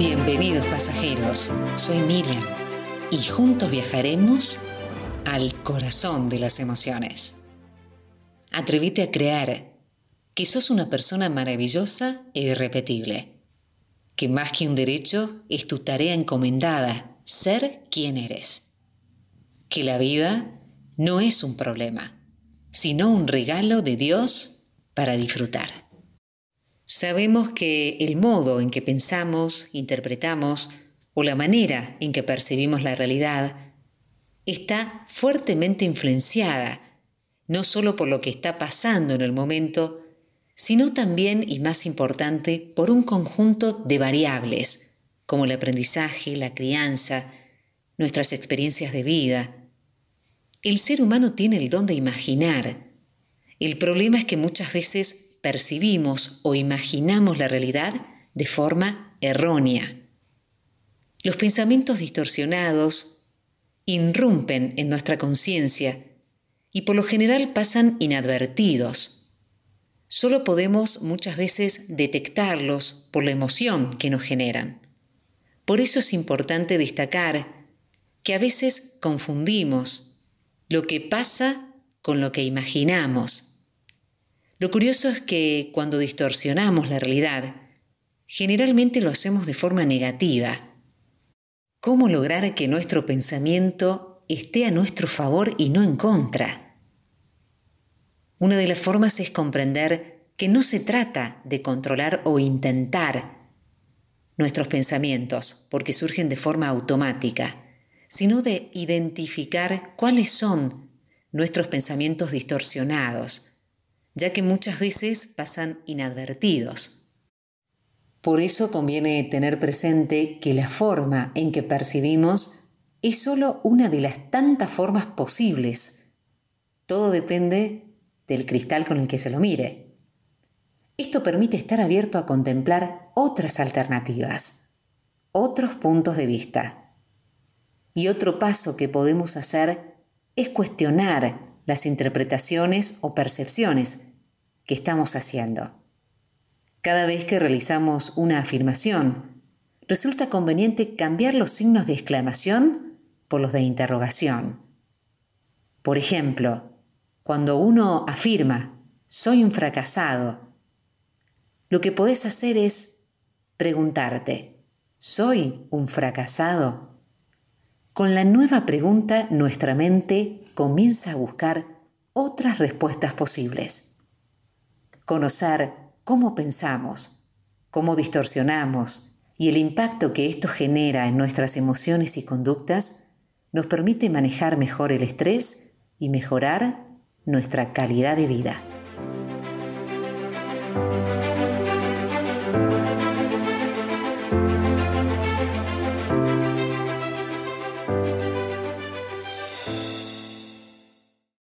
los pasajeros, soy Miriam y juntos viajaremos al corazón de las emociones. Atrévete a creer que sos una persona maravillosa e irrepetible, que más que un derecho es tu tarea encomendada, ser quien eres, que la vida no es un problema, sino un regalo de Dios para disfrutar. Sabemos que el modo en que pensamos, interpretamos o la manera en que percibimos la realidad está fuertemente influenciada no solo por lo que está pasando en el momento, sino también, y más importante, por un conjunto de variables, como el aprendizaje, la crianza, nuestras experiencias de vida. El ser humano tiene el don de imaginar. El problema es que muchas veces percibimos o imaginamos la realidad de forma errónea. Los pensamientos distorsionados irrumpen en nuestra conciencia y por lo general pasan inadvertidos. Solo podemos muchas veces detectarlos por la emoción que nos generan. Por eso es importante destacar que a veces confundimos lo que pasa con lo que imaginamos lo curioso es que cuando distorsionamos la realidad, generalmente lo hacemos de forma negativa. ¿Cómo lograr que nuestro pensamiento esté a nuestro favor y no en contra? Una de las formas es comprender que no se trata de controlar o intentar nuestros pensamientos, porque surgen de forma automática, sino de identificar cuáles son nuestros pensamientos distorsionados, ya que muchas veces pasan inadvertidos. Por eso conviene tener presente que la forma en que percibimos es solo una de las tantas formas posibles. Todo depende del cristal con el que se lo mire. Esto permite estar abierto a contemplar otras alternativas, otros puntos de vista. Y otro paso que podemos hacer es cuestionar las interpretaciones o percepciones que estamos haciendo. Cada vez que realizamos una afirmación, resulta conveniente cambiar los signos de exclamación por los de interrogación. Por ejemplo, cuando uno afirma, soy un fracasado, lo que podés hacer es preguntarte, ¿soy un fracasado? Con la nueva pregunta nuestra mente comienza a buscar otras respuestas posibles. Conocer cómo pensamos, cómo distorsionamos y el impacto que esto genera en nuestras emociones y conductas nos permite manejar mejor el estrés y mejorar nuestra calidad de vida.